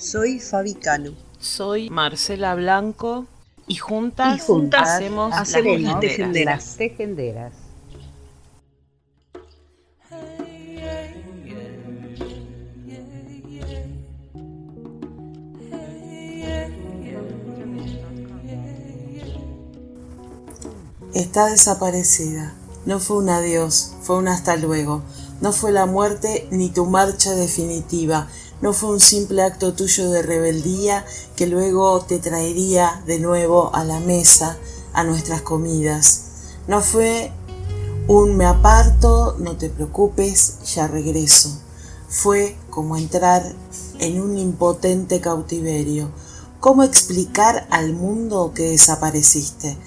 soy Fabi Cano. Soy Marcela Blanco y juntas, y juntas hacemos, hacemos las, tejenderas. las tejenderas. Está desaparecida. No fue un adiós, fue un hasta luego. No fue la muerte ni tu marcha definitiva no fue un simple acto tuyo de rebeldía que luego te traería de nuevo a la mesa, a nuestras comidas. No fue un me aparto, no te preocupes, ya regreso. Fue como entrar en un impotente cautiverio. ¿Cómo explicar al mundo que desapareciste?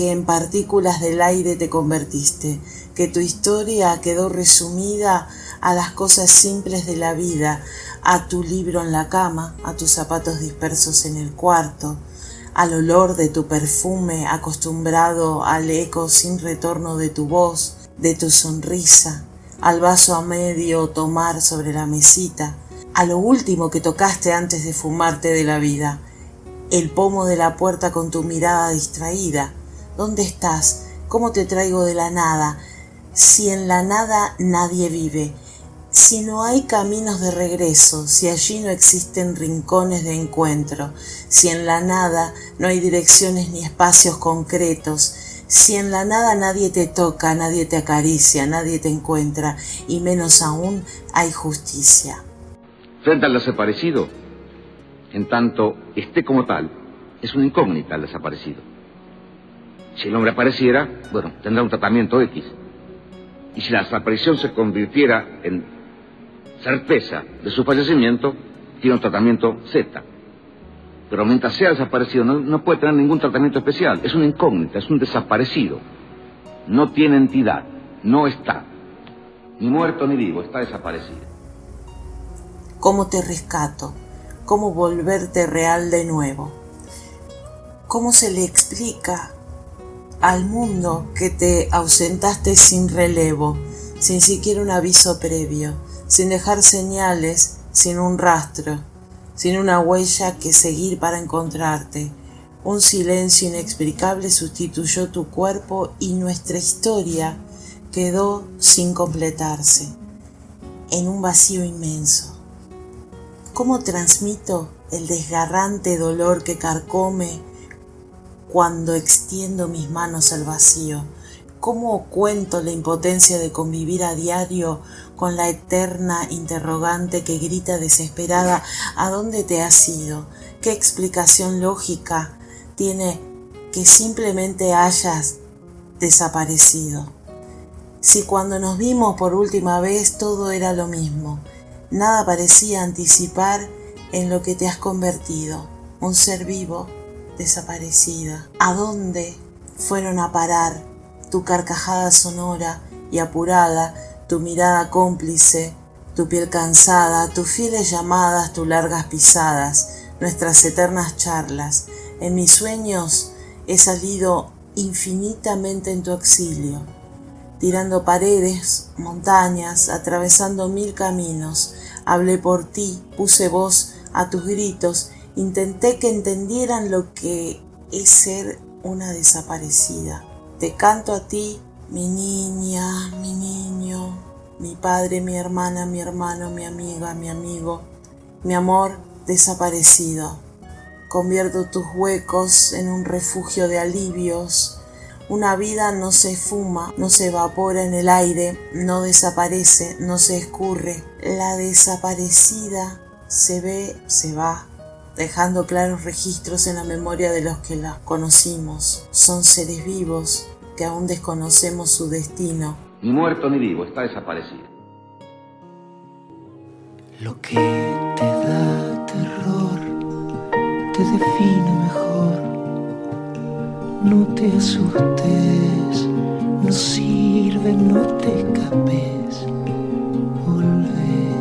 que en partículas del aire te convertiste, que tu historia quedó resumida a las cosas simples de la vida, a tu libro en la cama, a tus zapatos dispersos en el cuarto, al olor de tu perfume acostumbrado al eco sin retorno de tu voz, de tu sonrisa, al vaso a medio tomar sobre la mesita, a lo último que tocaste antes de fumarte de la vida, el pomo de la puerta con tu mirada distraída. ¿Dónde estás? ¿Cómo te traigo de la nada? Si en la nada nadie vive, si no hay caminos de regreso, si allí no existen rincones de encuentro, si en la nada no hay direcciones ni espacios concretos, si en la nada nadie te toca, nadie te acaricia, nadie te encuentra, y menos aún hay justicia. Frente al desaparecido, en tanto esté como tal, es una incógnita el desaparecido. Si el hombre apareciera, bueno, tendrá un tratamiento X. Y si la desaparición se convirtiera en certeza de su fallecimiento, tiene un tratamiento Z. Pero mientras sea desaparecido, no, puede tener ningún tratamiento especial. Es una incógnita, es un desaparecido. No tiene entidad, no está. Ni muerto ni vivo, está desaparecido. ¿Cómo te rescato? ¿Cómo volverte real de nuevo? ¿Cómo se le explica al mundo que te ausentaste sin relevo, sin siquiera un aviso previo? Sin dejar señales, sin un rastro, sin una huella que seguir para encontrarte. Un silencio inexplicable sustituyó tu cuerpo y nuestra historia quedó sin completarse, en un vacío inmenso. ¿Cómo transmito el desgarrante dolor que carcome cuando extiendo mis manos al vacío? ¿Cómo cuento la impotencia de convivir a diario con la eterna interrogante que grita desesperada ¿A dónde te has ido? ¿Qué explicación lógica tiene que simplemente hayas desaparecido? Si cuando nos vimos por última vez todo era lo mismo, nada parecía anticipar en lo que te has convertido, un ser vivo desaparecida. ¿A dónde fueron a parar tu carcajada sonora y apurada, tu mirada cómplice, tu piel cansada, tus fieles llamadas, tus largas pisadas, nuestras eternas charlas. En mis sueños he salido infinitamente en tu exilio, tirando paredes, montañas, atravesando mil caminos. Hablé por ti, puse voz a tus gritos, intenté que entendieran lo que es ser una desaparecida. Te canto a ti, mi niña, mi niño, mi padre, mi hermana, mi hermano, mi amiga, mi amigo, mi amor desaparecido. Convierto tus huecos en un refugio de alivios. Una vida no se fuma, no se evapora en el aire, no desaparece, no se escurre. La desaparecida se ve, se va, dejando claros registros en la memoria de los que la conocimos. Son seres vivos que aún desconocemos su destino. Ni muerto ni vivo, está desaparecido. Lo que te da terror te define mejor. No te asustes, no sirve, no te escapes. Volvé,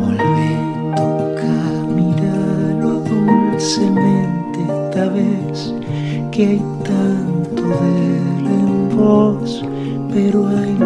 volvé, toca, míralo dulcemente esta vez que hay tanto de él en vos, pero hay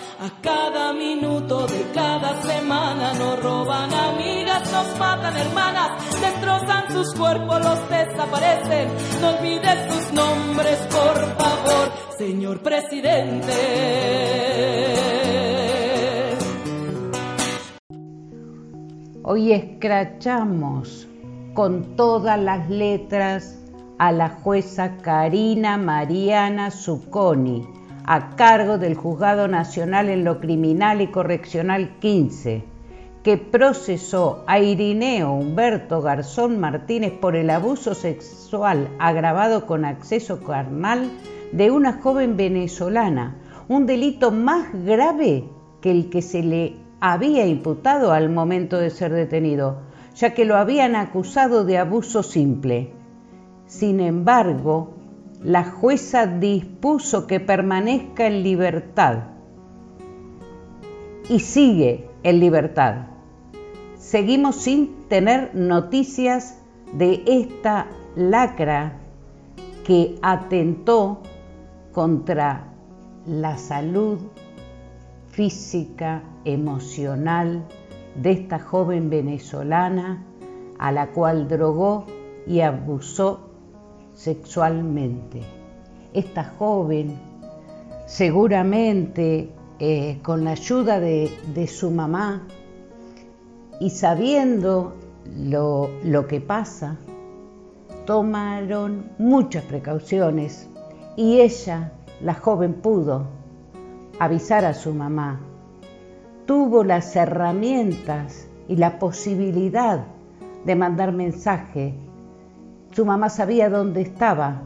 A cada minuto de cada semana nos roban amigas, nos matan hermanas, destrozan sus cuerpos, los desaparecen. No olvides sus nombres, por favor, señor presidente. Hoy escrachamos con todas las letras a la jueza Karina Mariana Zucconi, a cargo del Juzgado Nacional en lo Criminal y Correccional 15, que procesó a Irineo Humberto Garzón Martínez por el abuso sexual agravado con acceso carnal de una joven venezolana, un delito más grave que el que se le había imputado al momento de ser detenido, ya que lo habían acusado de abuso simple. Sin embargo, la jueza dispuso que permanezca en libertad y sigue en libertad. Seguimos sin tener noticias de esta lacra que atentó contra la salud física, emocional de esta joven venezolana a la cual drogó y abusó sexualmente. Esta joven, seguramente eh, con la ayuda de, su mamá y sabiendo lo, lo que pasa, tomaron muchas precauciones y ella, la joven, pudo avisar a su mamá. Tuvo las herramientas y la posibilidad de mandar mensaje. Su mamá sabía dónde estaba.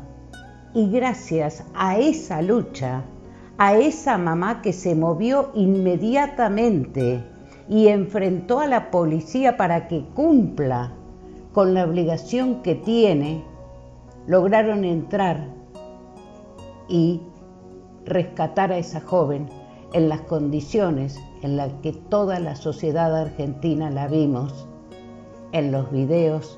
Y gracias a esa lucha, a esa mamá que se movió inmediatamente y enfrentó a la policía para que cumpla con la obligación que tiene, lograron entrar y rescatar a esa joven en las condiciones en las que toda la sociedad argentina la vimos en los videos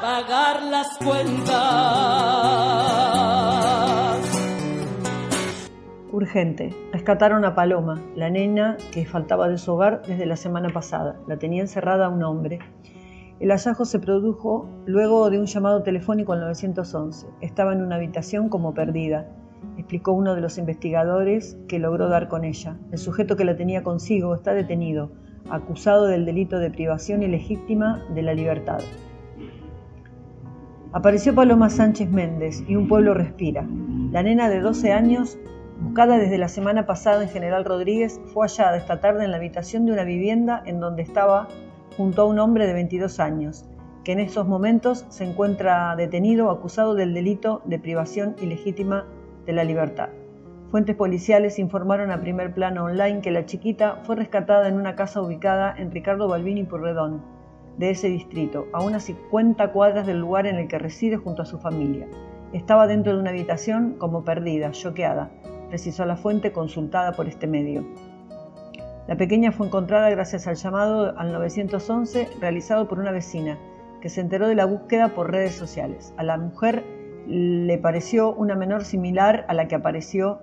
Pagar las cuentas. urgente. Rescataron a Paloma, la nena que faltaba de su hogar desde la semana pasada. La tenía encerrada un hombre. El hallazgo se produjo luego de un llamado telefónico al 911. Estaba en una habitación como perdida, explicó uno de los investigadores que logró dar con ella. El sujeto que la tenía consigo está detenido, acusado del delito de privación ilegítima de la libertad. Apareció Paloma Sánchez Méndez y un pueblo respira. La nena de 12 años, buscada desde la semana pasada en General Rodríguez, fue hallada esta tarde en la habitación de una vivienda en donde estaba junto a un hombre de 22 años, que en estos momentos se encuentra detenido acusado del delito de privación ilegítima de la libertad. Fuentes policiales informaron a primer plano online que la chiquita fue rescatada en una casa ubicada en Ricardo Balbini Purredón, de ese distrito, a unas 50 cuadras del lugar en el que reside junto a su familia. Estaba dentro de una habitación como perdida, choqueada, precisó la fuente consultada por este medio. La pequeña fue encontrada gracias al llamado al 911 realizado por una vecina, que se enteró de la búsqueda por redes sociales. A la mujer le pareció una menor similar a la que apareció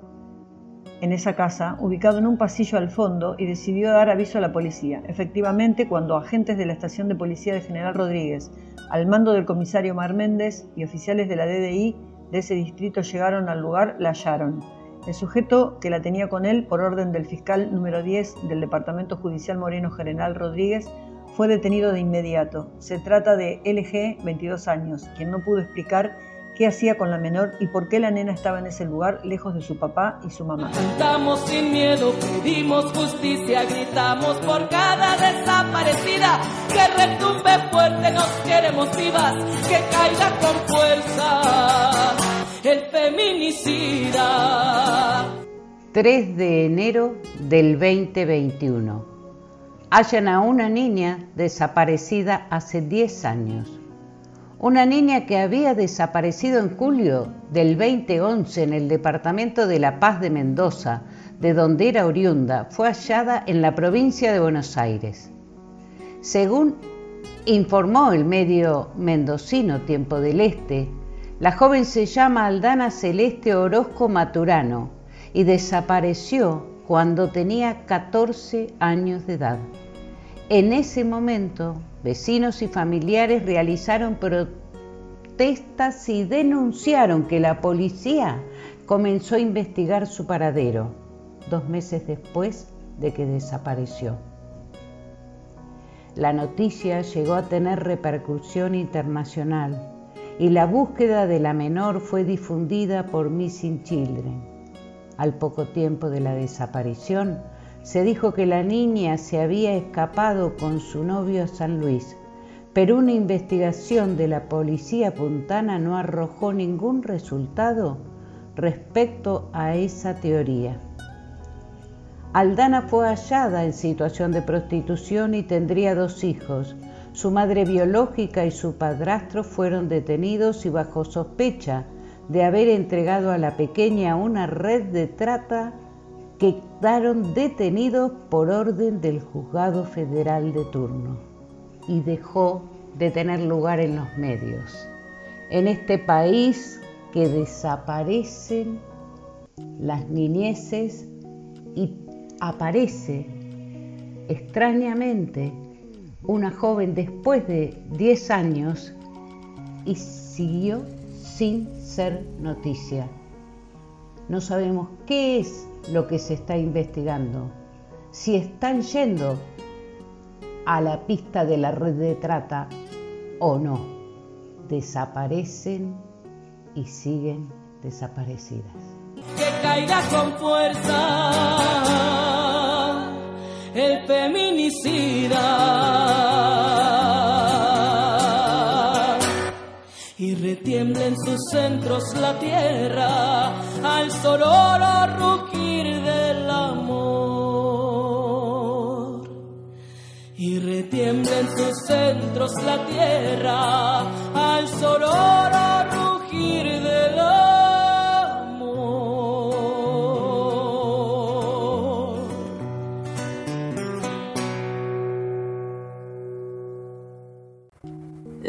en esa casa, ubicado en un pasillo al fondo, y decidió dar aviso a la policía. Efectivamente, cuando agentes de la estación de policía de General Rodríguez, al mando del comisario Mar Méndez y oficiales de la DDI de ese distrito llegaron al lugar, la hallaron. El sujeto que la tenía con él, por orden del fiscal número 10 del Departamento Judicial Moreno General Rodríguez, fue detenido de inmediato. Se trata de LG, 22 años, quien no pudo explicar qué hacía con la menor y por qué la nena estaba en ese lugar lejos de su papá y su mamá. Cantamos sin miedo, pedimos justicia, gritamos por cada desaparecida, que retumbe fuerte, nos queremos vivas, que caiga con fuerza el feminicida. 3 de enero del 2021. Hallan a una niña desaparecida hace 10 años. Una niña que había desaparecido en julio del 2011 en el departamento de La Paz de Mendoza, de donde era oriunda, fue hallada en la provincia de Buenos Aires. Según informó el medio mendocino Tiempo del Este, la joven se llama Aldana Celeste Orozco Maturano y desapareció cuando tenía 14 años de edad. En ese momento Vecinos y familiares realizaron protestas y denunciaron que la policía comenzó a investigar su paradero dos meses después de que desapareció. La noticia llegó a tener repercusión internacional y la búsqueda de la menor fue difundida por Missing Children. Al poco tiempo de la desaparición, se dijo que la niña se había escapado con su novio a San Luis, pero una investigación de la policía puntana no arrojó ningún resultado respecto a esa teoría. Aldana fue hallada en situación de prostitución y tendría dos hijos. Su madre biológica y su padrastro fueron detenidos y bajo sospecha de haber entregado a la pequeña una red de trata quedaron detenidos por orden del juzgado federal de turno y dejó de tener lugar en los medios. En este país que desaparecen las niñeces y aparece extrañamente una joven después de 10 años y siguió sin ser noticia. No sabemos qué es lo que se está investigando, si están yendo a la pista de la red de trata o no. Desaparecen y siguen desaparecidas. Que caiga con fuerza el y retiembla en sus centros la tierra al sonoro rugir del amor. Y retiembla en sus centros la tierra al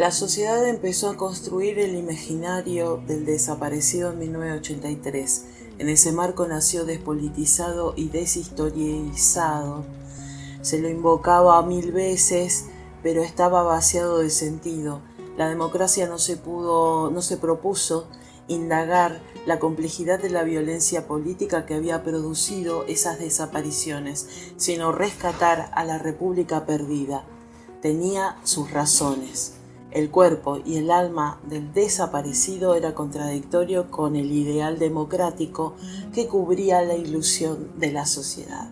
La sociedad empezó a construir el imaginario del desaparecido en 1983 En ese marco nació despolitizado y deshistorializado. Se lo invocaba mil veces, pero estaba vaciado de sentido. La democracia no se pudo, no se propuso indagar la complejidad de la violencia política que había producido esas desapariciones, sino rescatar a la República perdida. Tenía sus razones. El cuerpo y el alma del desaparecido era contradictorio con el ideal democrático que cubría la ilusión de la sociedad.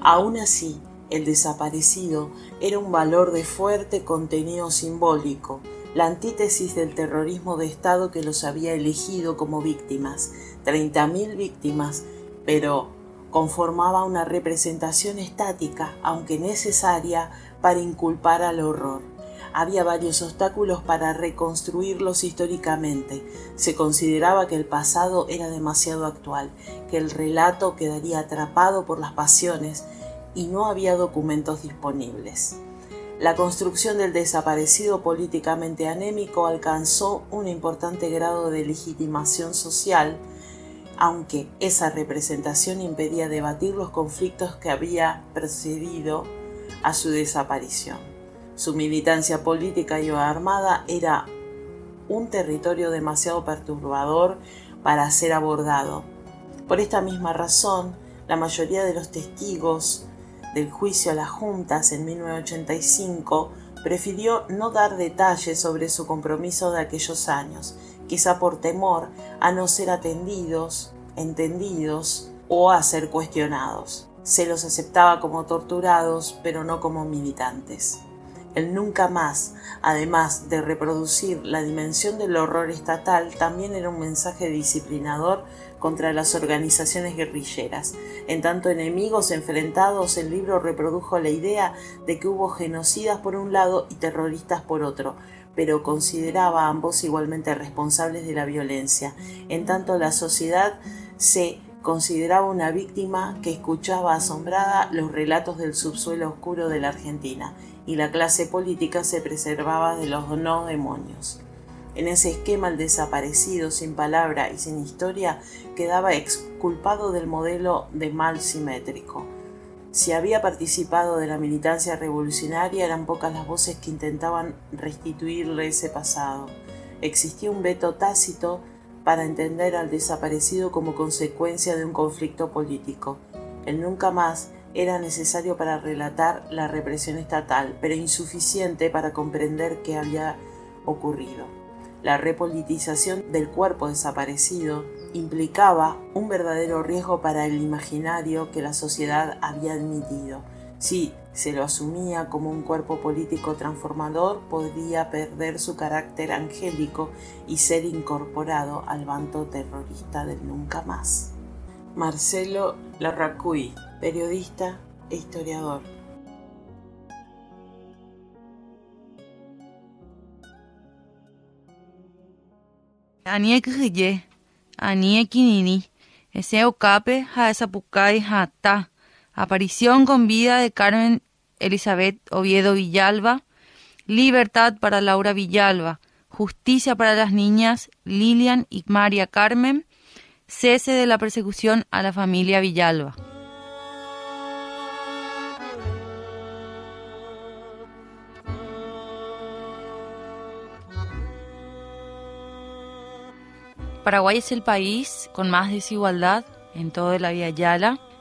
Aún así, el desaparecido era un valor de fuerte contenido simbólico, la antítesis del terrorismo de Estado que los había elegido como víctimas, 30.000 víctimas, pero conformaba una representación estática, aunque necesaria, para inculpar al horror. Había varios obstáculos para reconstruirlos históricamente. Se consideraba que el pasado era demasiado actual, que el relato quedaría atrapado por las pasiones y no había documentos disponibles. La construcción del desaparecido políticamente anémico alcanzó un importante grado de legitimación social, aunque esa representación impedía debatir los conflictos que había precedido a su desaparición. Su militancia política y armada era un territorio demasiado perturbador para ser abordado. Por esta misma razón, la mayoría de los testigos del juicio a las juntas en 1985, prefirió no dar detalles sobre su compromiso de aquellos años, quizá por temor a no ser atendidos, entendidos o a ser cuestionados. Se los aceptaba como torturados, pero no como militantes. El nunca más, además de reproducir la dimensión del horror estatal, también era un mensaje disciplinador contra las organizaciones guerrilleras. En tanto enemigos enfrentados, el libro reprodujo la idea de que hubo genocidas por un lado y terroristas por otro, pero consideraba a ambos igualmente responsables de la violencia. En tanto la sociedad se consideraba una víctima que escuchaba asombrada los relatos del subsuelo oscuro de la Argentina y la clase política se preservaba de los no demonios. En ese esquema el desaparecido sin palabra y sin historia quedaba exculpado del modelo de mal simétrico. Si había participado de la militancia revolucionaria eran pocas las voces que intentaban restituirle ese pasado. Existía un veto tácito para entender al desaparecido como consecuencia de un conflicto político. El nunca más era necesario para relatar la represión estatal, pero insuficiente para comprender qué había ocurrido. La repolitización del cuerpo desaparecido implicaba un verdadero riesgo para el imaginario que la sociedad había admitido. Si se lo asumía como un cuerpo político transformador, podría perder su carácter angélico y ser incorporado al bando terrorista del nunca más. Marcelo Larracuy, periodista e historiador. Anie kye, anie kinini, ese okape ha esa. Aparición con vida de Carmen Elizabeth Oviedo Villalba. Libertad para Laura Villalba. Justicia para las niñas Lilian y María Carmen cese de la persecución a la familia Villalba. Paraguay es el país con más desigualdad en toda la Vía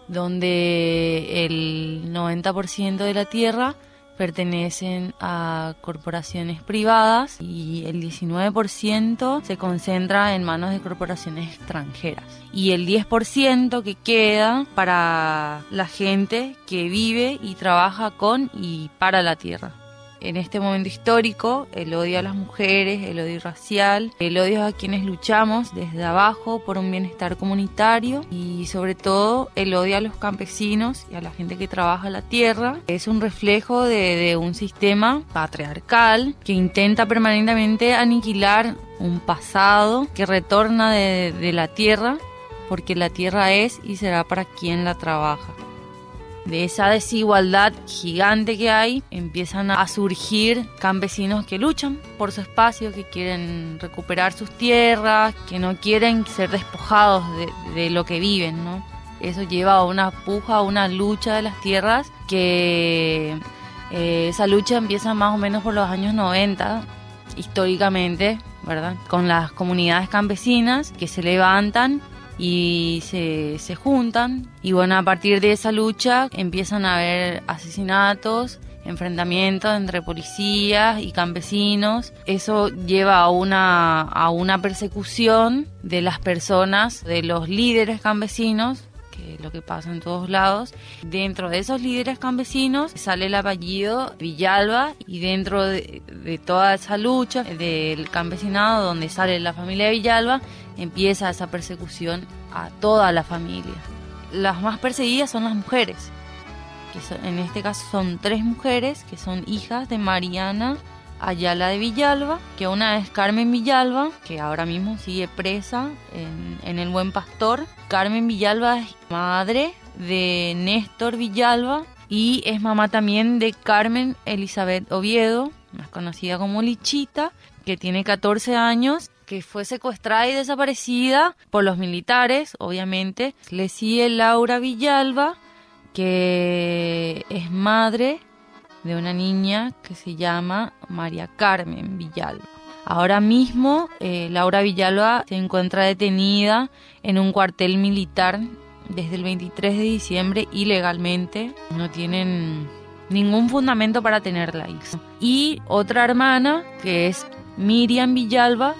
donde el 90% de la tierra pertenecen a corporaciones privadas y el 19% se concentra en manos de corporaciones extranjeras. Y el 10% que queda para la gente que vive y trabaja con y para la tierra en este momento histórico, el odio a las mujeres, el odio racial, el odio a quienes luchamos desde abajo por un bienestar comunitario y sobre todo el odio a los campesinos y a la gente que trabaja la tierra. Es un reflejo de, un sistema patriarcal que intenta permanentemente aniquilar un pasado que retorna de la tierra porque la tierra es y será para quien la trabaja. De esa desigualdad gigante que hay, empiezan a surgir campesinos que luchan por su espacio, que quieren recuperar sus tierras, que no quieren ser despojados de, lo que viven, ¿no? Eso lleva a una puja, a una lucha de las tierras que eh, esa lucha empieza más o menos por los años 90, históricamente, ¿verdad? Con las comunidades campesinas que se levantan y se, se juntan y bueno, a partir de esa lucha empiezan a haber asesinatos, enfrentamientos entre policías y campesinos. Eso lleva a una, a una persecución de las personas, de los líderes campesinos, que es lo que pasa en todos lados. Dentro de esos líderes campesinos sale el apellido Villalba y dentro de, toda esa lucha del campesinado donde sale la familia Villalba empieza esa persecución a toda la familia. Las más perseguidas son las mujeres, que en este caso son tres mujeres que son hijas de Mariana Ayala de Villalba, que una es Carmen Villalba, que ahora mismo sigue presa en, el Buen Pastor. Carmen Villalba es madre de Néstor Villalba y es mamá también de Carmen Elizabeth Oviedo, más conocida como Lichita, que tiene 14 años que fue secuestrada y desaparecida por los militares, obviamente. Le sigue Laura Villalba, que es madre de una niña que se llama María Carmen Villalba. Ahora mismo eh, Laura Villalba se encuentra detenida en un cuartel militar desde el 23 de diciembre ilegalmente. No tienen ningún fundamento para tenerla. Y otra hermana que es Miriam Villalba,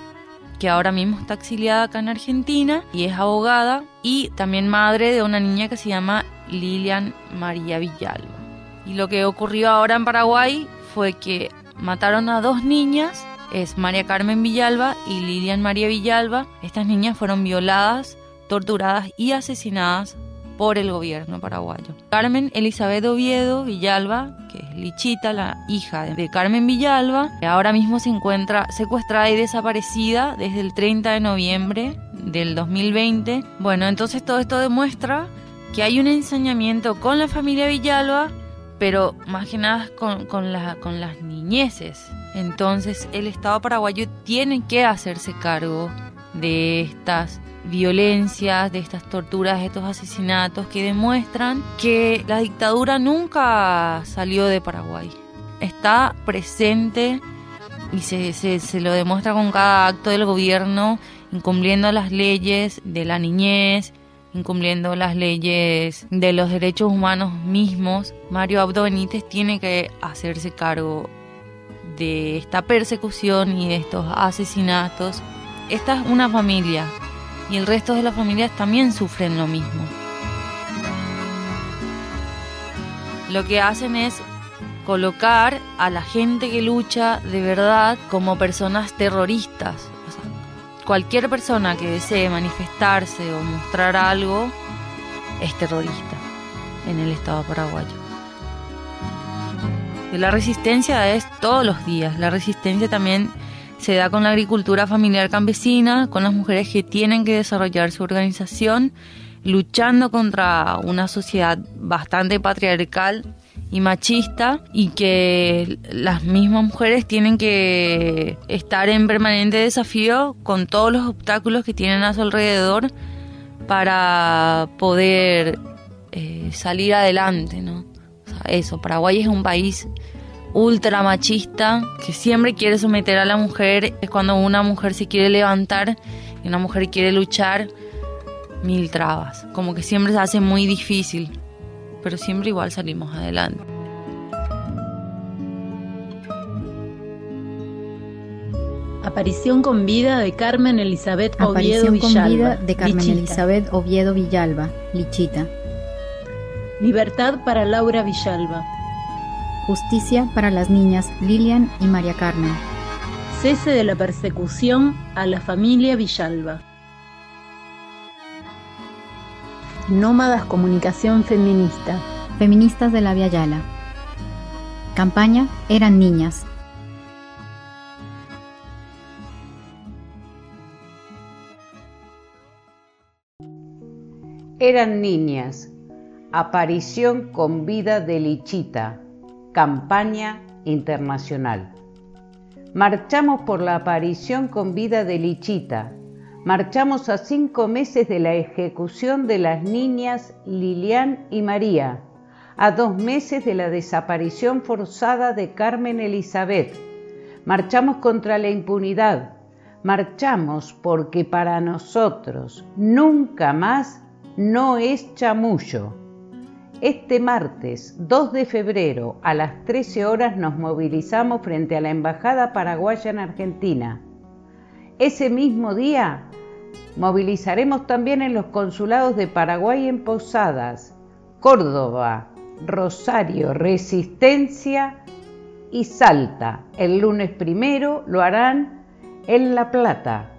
que ahora mismo está exiliada acá en Argentina y es abogada y también madre de una niña que se llama Lilian María Villalba. Y lo que ocurrió ahora en Paraguay fue que mataron a dos niñas, es María Carmen Villalba y Lilian María Villalba. Estas niñas fueron violadas, torturadas y asesinadas por el gobierno paraguayo. Carmen Elizabeth Oviedo Villalba, que es Lichita, la hija de Carmen Villalba, ahora mismo se encuentra secuestrada y desaparecida desde el 30 de noviembre del 2020. Bueno, entonces todo esto demuestra que hay un ensañamiento con la familia Villalba, pero más que nada con, con, con las niñeces. Entonces el Estado paraguayo tiene que hacerse cargo de estas violencias, de estas torturas, de estos asesinatos que demuestran que la dictadura nunca salió de Paraguay. Está presente y se, se, lo demuestra con cada acto del gobierno, incumpliendo las leyes de la niñez, incumpliendo las leyes de los derechos humanos mismos. Mario Abdo Benítez tiene que hacerse cargo de esta persecución y de estos asesinatos. Esta es una familia y el resto de las familias también sufren lo mismo. Lo que hacen es colocar a la gente que lucha de verdad como personas terroristas. Cualquier persona que desee manifestarse o mostrar algo es terrorista en el Estado paraguayo. La resistencia es todos los días. La resistencia también se da con la agricultura familiar campesina, con las mujeres que tienen que desarrollar su organización, luchando contra una sociedad bastante patriarcal y machista y que las mismas mujeres tienen que estar en permanente desafío con todos los obstáculos que tienen a su alrededor para poder eh, salir adelante, ¿no? eso, Paraguay es un país ultra machista que siempre quiere someter a la mujer. Es cuando una mujer se quiere levantar y una mujer quiere luchar, mil trabas. Como que siempre se hace muy difícil, pero siempre igual salimos adelante. Aparición con vida de Carmen Elizabeth Oviedo Aparición con vida de Carmen Elizabeth Oviedo Villalba, Lichita. Libertad para Laura Villalba. Justicia para las niñas Lilian y María Carmen. Cese de la persecución a la familia Villalba. Nómadas Comunicación Feminista. Feministas de la Yala. Campaña Eran Niñas. Eran niñas Aparición con vida de Lichita, campaña internacional. Marchamos por la aparición con vida de Lichita. Marchamos a cinco meses de la ejecución de las niñas Lilian y María, a dos meses de la desaparición forzada de Carmen Elizabeth. Marchamos contra la impunidad. Marchamos porque para nosotros nunca más no es chamullo. Este martes 2 de febrero a las 13 horas nos movilizamos frente a la Embajada Paraguaya en Argentina. Ese mismo día movilizaremos también en los consulados de Paraguay en Posadas, Córdoba, Rosario, Resistencia y Salta. El lunes primero lo harán en La Plata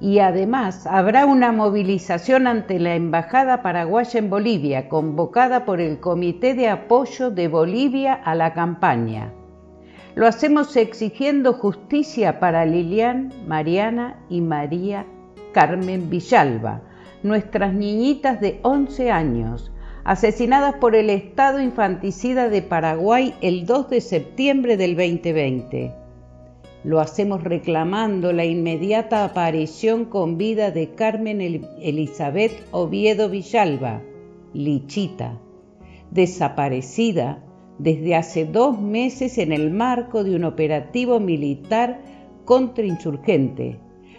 y además habrá una movilización ante la Embajada Paraguaya en Bolivia, convocada por el Comité de Apoyo de Bolivia a la campaña. Lo hacemos exigiendo justicia para Lilian, Mariana y María Carmen Villalba, nuestras niñitas de 11 años, asesinadas por el Estado infanticida de Paraguay el 2 de septiembre del 2020. Lo hacemos reclamando la inmediata aparición con vida de Carmen Elizabeth Oviedo Villalba, Lichita, desaparecida desde hace dos meses en el marco de un operativo militar contra insurgente.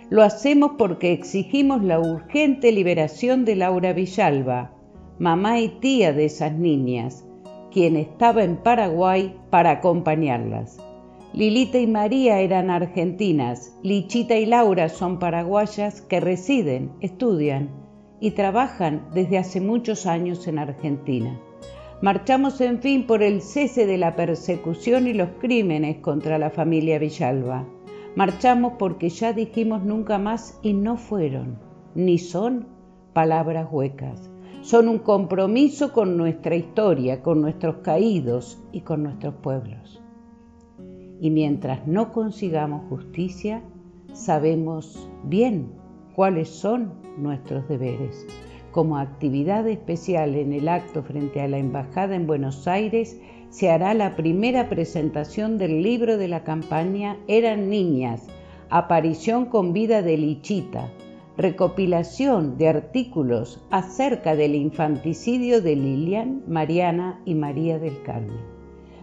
Lo hacemos porque exigimos la urgente liberación de Laura Villalba, mamá y tía de esas niñas, quien estaba en Paraguay para acompañarlas. Lilita y María eran argentinas, Lichita y Laura son paraguayas que residen, estudian y trabajan desde hace muchos años en Argentina. Marchamos en fin por el cese de la persecución y los crímenes contra la familia Villalba. Marchamos porque ya dijimos nunca más y no fueron, ni son palabras huecas. Son un compromiso con nuestra historia, con nuestros caídos y con nuestros pueblos y mientras no consigamos justicia, sabemos bien cuáles son nuestros deberes. Como actividad especial en el acto frente a la Embajada en Buenos Aires, se hará la primera presentación del libro de la campaña Eran Niñas, aparición con vida de Lichita, recopilación de artículos acerca del infanticidio de Lilian, Mariana y María del Carmen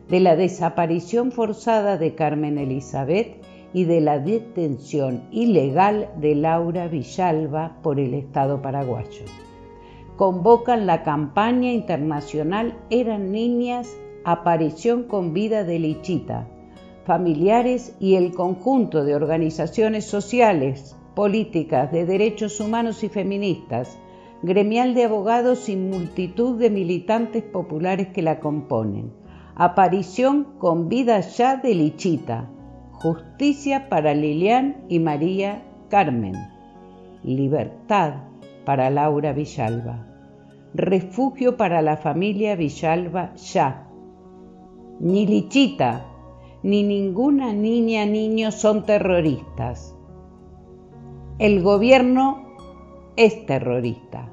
de la desaparición forzada de Carmen Elizabeth y de la detención ilegal de Laura Villalba por el Estado paraguayo. Convocan la campaña internacional Eran Niñas, aparición con vida de Lichita, familiares y el conjunto de organizaciones sociales, políticas, de derechos humanos y feministas, gremial de abogados y multitud de militantes populares que la componen. Aparición con vida ya de Lichita, justicia para Lilian y María Carmen, libertad para Laura Villalba, refugio para la familia Villalba ya. Ni Lichita, ni ninguna niña niño son terroristas. El gobierno es terrorista.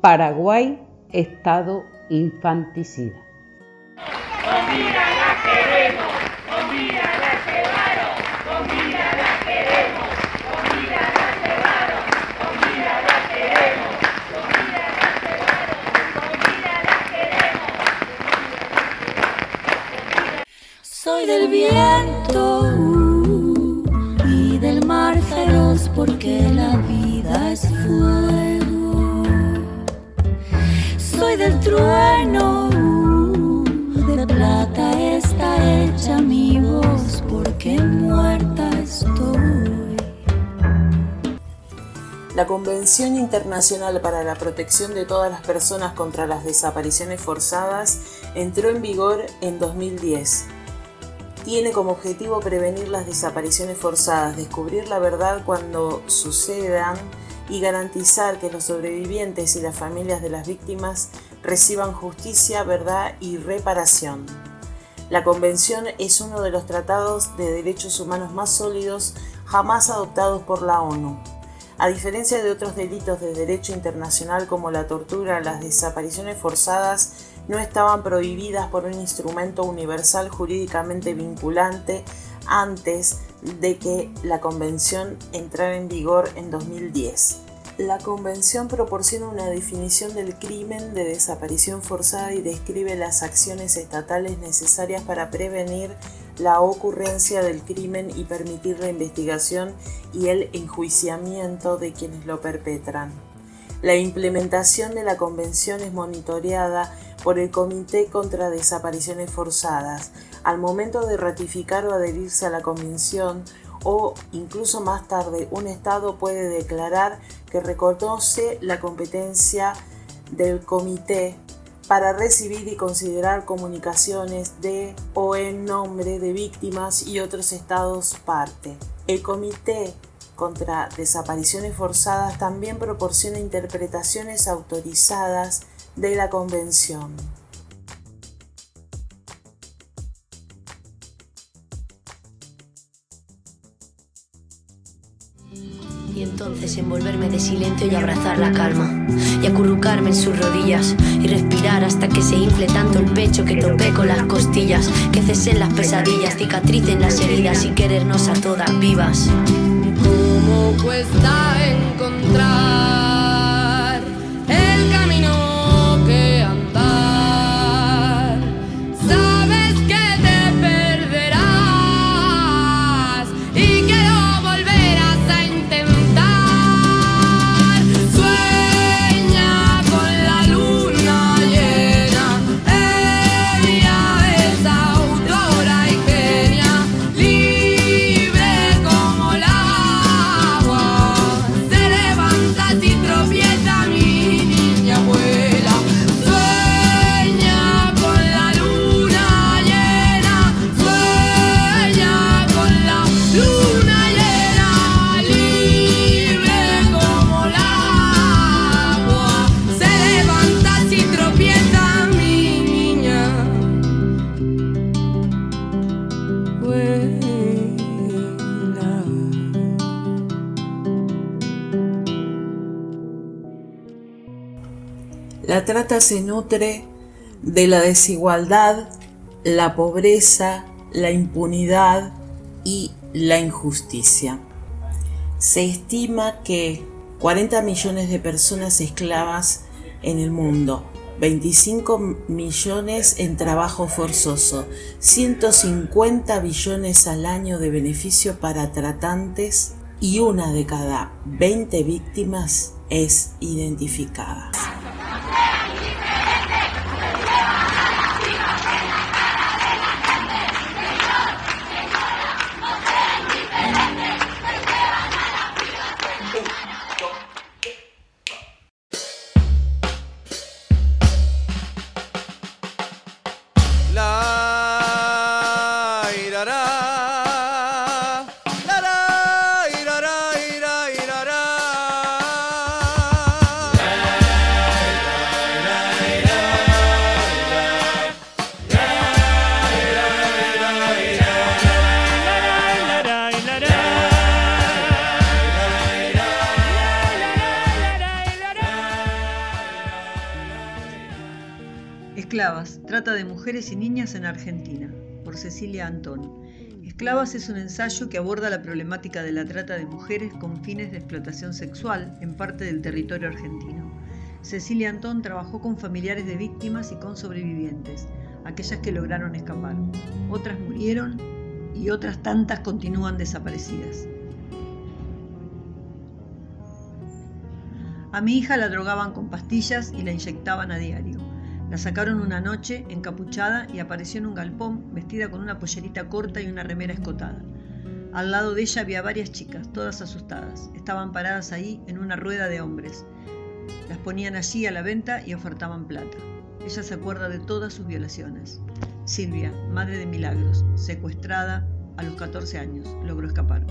Paraguay, Estado infanticida. La con vida la llevaron, con vida la queremos, con vida la llevaron, con vida la queremos, con vida la llevaron, con vida la queremos. Del viento uh, y del mar feroz porque la vida es fuego. Soy del trueno plata está hecha mi voz porque muerta estoy. La Convención Internacional para la Protección de todas las personas contra las desapariciones forzadas entró en vigor en 2010. Tiene como objetivo prevenir las desapariciones forzadas, descubrir la verdad cuando sucedan y garantizar que los sobrevivientes y las familias de las víctimas reciban justicia, verdad y reparación. La Convención es uno de los tratados de derechos humanos más sólidos jamás adoptados por la ONU. A diferencia de otros delitos de derecho internacional como la tortura, las desapariciones forzadas no estaban prohibidas por un instrumento universal jurídicamente vinculante antes de que la Convención entrara en vigor en 2010. La Convención proporciona una definición del crimen de desaparición forzada y describe las acciones estatales necesarias para prevenir la ocurrencia del crimen y permitir la investigación y el enjuiciamiento de quienes lo perpetran. La implementación de la Convención es monitoreada por el Comité contra Desapariciones Forzadas. Al momento de ratificar o adherirse a la Convención, o incluso más tarde un Estado puede declarar que reconoce la competencia del comité para recibir y considerar comunicaciones de o en nombre de víctimas y otros estados parte. El comité contra desapariciones forzadas también proporciona interpretaciones autorizadas de la Convención. y entonces envolverme de silencio y abrazar la calma y acurrucarme en sus rodillas y respirar hasta que se infle tanto el pecho que tope con las costillas, que cesen las pesadillas, cicatricen las heridas y querernos a todas vivas. ¿Cómo cuesta encontrar? La trata se nutre de la desigualdad, la pobreza, la impunidad y la injusticia. Se estima que 40 millones de personas esclavas en el mundo, 25 millones en trabajo forzoso, 150 billones al año de beneficio para tratantes y una de cada 20 víctimas es identificada. Trata de mujeres y niñas en Argentina, por Cecilia Antón. Esclavas es un ensayo que aborda la problemática de la trata de mujeres con fines de explotación sexual en parte del territorio argentino. Cecilia Antón trabajó con familiares de víctimas y con sobrevivientes, aquellas que lograron escapar. Otras murieron y otras tantas continúan desaparecidas. A mi hija la drogaban con pastillas y la inyectaban a diario. La sacaron una noche encapuchada y apareció en un galpón vestida con una pollerita corta y una remera escotada. Al lado de ella había varias chicas, todas asustadas. Estaban paradas ahí en una rueda de hombres. Las ponían allí a la venta y ofertaban plata. Ella se acuerda de todas sus violaciones. Silvia, madre de Milagros, secuestrada a los 14 años, logró escapar.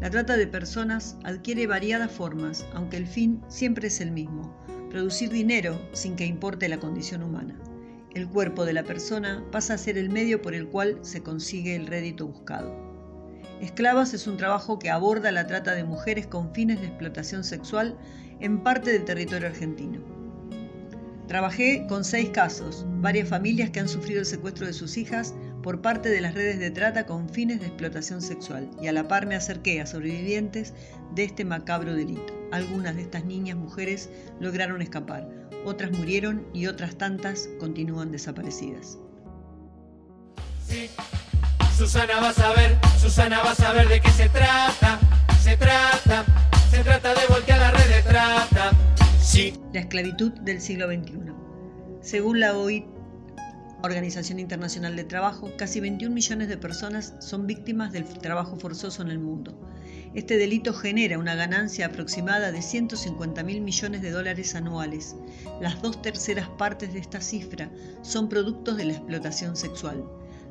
La trata de personas adquiere variadas formas, aunque el fin siempre es el mismo, producir dinero sin que importe la condición humana. El cuerpo de la persona pasa a ser el medio por el cual se consigue el rédito buscado. Esclavas es un trabajo que aborda la trata de mujeres con fines de explotación sexual en parte del territorio argentino. Trabajé con seis casos, varias familias que han sufrido el secuestro de sus hijas por parte de las redes de trata con fines de explotación sexual y a la par me acerqué a sobrevivientes de este macabro delito. Algunas de estas niñas mujeres lograron escapar, otras murieron y otras tantas continúan desaparecidas. Sí, Susana va a saber, Susana va a saber de qué se trata, se trata, se trata de voltear la red de trata. Sí. La esclavitud del siglo XXI. Según la OIT, Organización Internacional de Trabajo, casi 21 millones de personas son víctimas del trabajo forzoso en el mundo. Este delito genera una ganancia aproximada de 150 mil millones de dólares anuales. Las dos terceras partes de esta cifra son productos de la explotación sexual.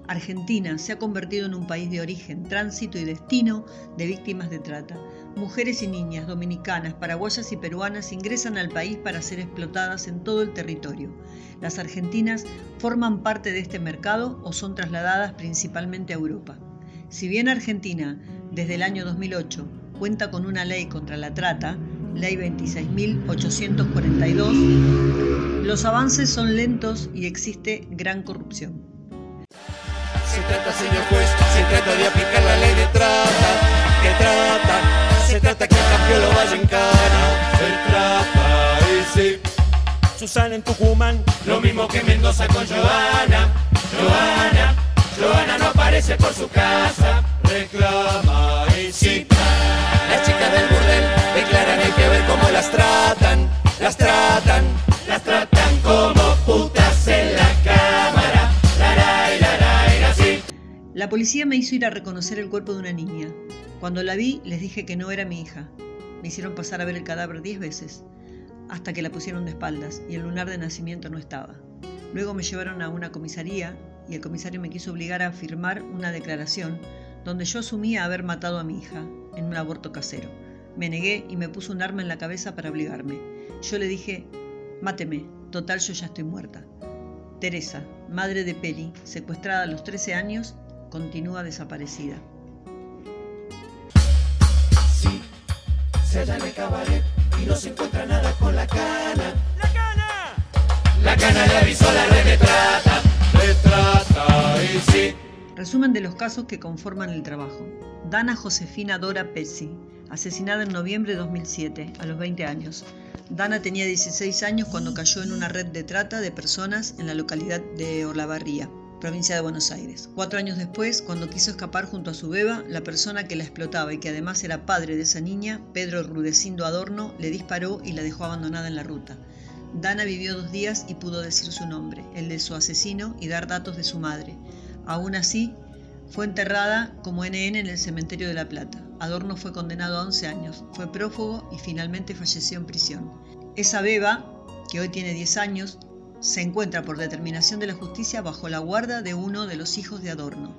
Argentina se ha convertido en un país de origen, tránsito y destino de víctimas de trata. Mujeres y niñas dominicanas, paraguayas y peruanas ingresan al país para ser explotadas en todo el territorio. Las argentinas forman parte de este mercado o son trasladadas principalmente a Europa. Si bien Argentina, desde el año 2008, cuenta con una ley contra la trata, Ley 26.842, los avances son lentos y existe gran corrupción. Se trata, señor juez, se trata de aplicar la ley de trata, que trata, se trata que el cambio lo vaya en cara, se trata. Susana en Tucumán, lo mismo que Mendoza con Joana, Joana, Joana no aparece por su casa, reclama, sí. Las chicas del burdel declaran hay que ver cómo las tratan, las tratan, las tratan como putas en la cámara. Laray, laray, así. La policía me hizo ir a reconocer el cuerpo de una niña. Cuando la vi, les dije que no era mi hija. Me hicieron pasar a ver el cadáver diez veces, hasta que la pusieron de espaldas y el lunar de nacimiento no estaba. Luego me llevaron a una comisaría y el comisario me quiso obligar a firmar una declaración donde yo asumía haber matado a mi hija en un aborto casero. Me negué y me puso un arma en la cabeza para obligarme. Yo le dije, máteme, total yo ya estoy muerta. Teresa, madre de Peli, secuestrada a los 13 años, continúa desaparecida. Sí, se halla en el cabaret y no se encuentra nada con la cana. ¡La cana! La cana le avisó a la red de trata, de trata, y sí. Resumen de los casos que conforman el trabajo. Dana Josefina Dora Pesci, asesinada en noviembre de 2007, a los 20 años. Dana tenía 16 años cuando cayó en una red de trata de personas en la localidad de Olavarría, provincia de Buenos Aires. Cuatro años después, cuando quiso escapar junto a su beba, la persona que la explotaba y que además era padre de esa niña, Pedro Rudecindo Adorno, le disparó y la dejó abandonada en la ruta. Dana vivió dos días y pudo decir su nombre, el de su asesino y dar datos de su madre. Aún así, fue enterrada como NN en el cementerio de La Plata. Adorno fue condenado a 11 años, fue prófugo y finalmente falleció en prisión. Esa beba, que hoy tiene 10 años, se encuentra por determinación de la justicia bajo la guarda de uno de los hijos de Adorno.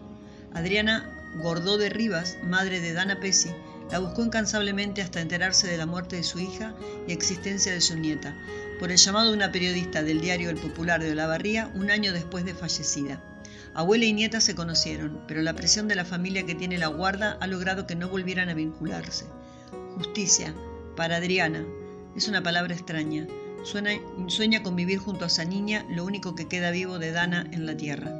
Adriana Gordó de Rivas, madre de Dana Pesci, la buscó incansablemente hasta enterarse de la muerte de su hija y existencia de su nieta, por el llamado de una periodista del diario El Popular de Olavarría un año después de fallecida. Abuela y nieta se conocieron, pero la presión de la familia que tiene la guarda ha logrado que no volvieran a vincularse. Justicia, para Adriana, es una palabra extraña. Sueña con vivir junto a esa niña, lo único que queda vivo de Dana en la tierra.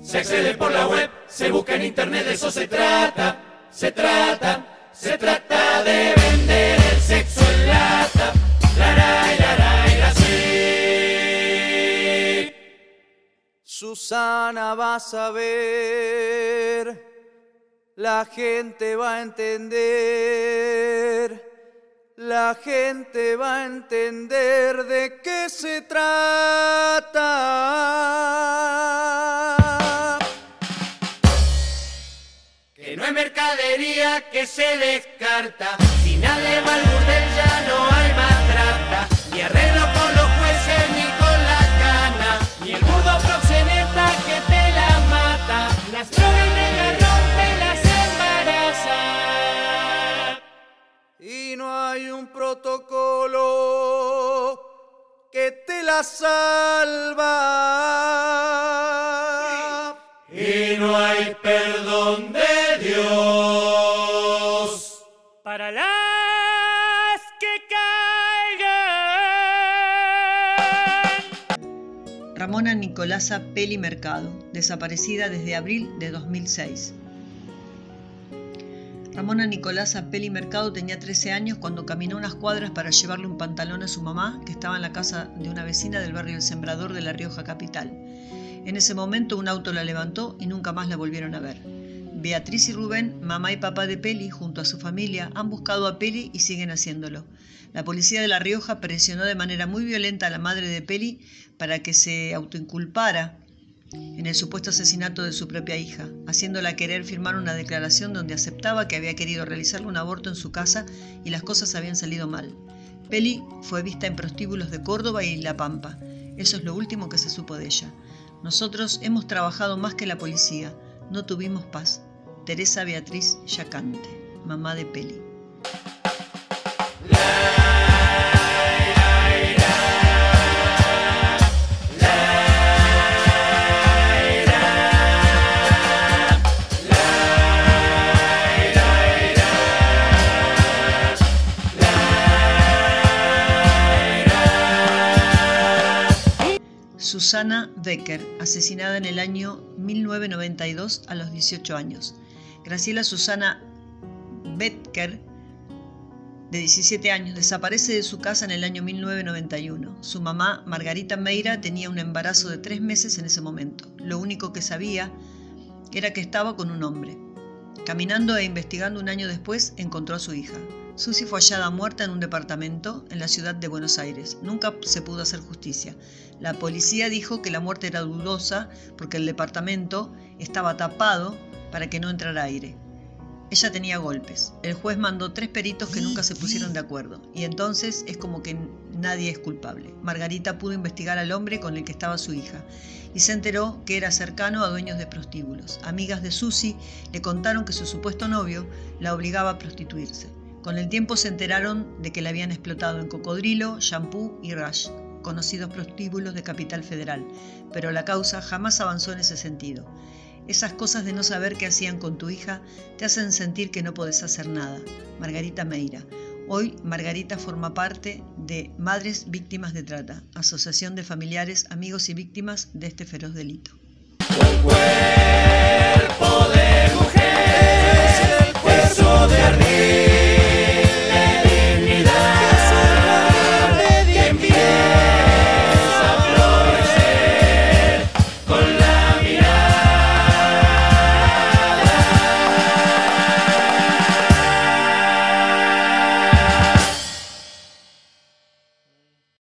Se accede por la web, se busca en internet, de eso se trata, se trata, se trata de vender el sexo en lata. Laray, laray, así. Susana va a saber, la gente va a entender, la gente va a entender de qué se trata. Que no hay mercadería que se descarta. Si nadie va al burdel ya no hay si no hay un protocolo que te la salva. Y no hay perdón de Dios para la... Ramona Nicolasa Peli Mercado, desaparecida desde abril de 2006. Ramona Nicolasa Peli Mercado tenía 13 años cuando caminó unas cuadras para llevarle un pantalón a su mamá, que estaba en la casa de una vecina del barrio El Sembrador de La Rioja Capital. En ese momento un auto la levantó y nunca más la volvieron a ver. Beatriz y Rubén, mamá y papá de Peli, junto a su familia, han buscado a Peli y siguen haciéndolo. La policía de La Rioja presionó de manera muy violenta a la madre de Peli para que se autoinculpara en el supuesto asesinato de su propia hija, haciéndola querer firmar una declaración donde aceptaba que había querido realizarle un aborto en su casa y las cosas habían salido mal. Peli fue vista en prostíbulos de Córdoba y La Pampa. Eso es lo último que se supo de ella. Nosotros hemos trabajado más que la policía. No tuvimos paz. Teresa Beatriz Yacante, mamá de Peli. Susana Becker, asesinada en el año 1992 a los 18 años. Graciela Susana Becker, de 17 años, desaparece de su casa en el año 1991. Su mamá, Margarita Meira, tenía un embarazo de tres meses en ese momento. Lo único que sabía era que estaba con un hombre. Caminando e investigando un año después, encontró a su hija. Susi fue hallada muerta en un departamento en la ciudad de Buenos Aires. Nunca se pudo hacer justicia. La policía dijo que la muerte era dudosa porque el departamento estaba tapado para que no entrara aire. Ella tenía golpes. El juez mandó tres peritos que nunca se pusieron de acuerdo. Y entonces es como que nadie es culpable. Margarita pudo investigar al hombre con el que estaba su hija y se enteró que era cercano a dueños de prostíbulos. Amigas de Susi le contaron que su supuesto novio la obligaba a prostituirse. Con el tiempo se enteraron de que la habían explotado en Cocodrilo, Shampoo y Rush, conocidos prostíbulos de Capital Federal, pero la causa jamás avanzó en ese sentido. Esas cosas de no saber qué hacían con tu hija te hacen sentir que no podés hacer nada. Margarita Meira. Hoy Margarita forma parte de Madres Víctimas de Trata, Asociación de Familiares, Amigos y Víctimas de este feroz delito.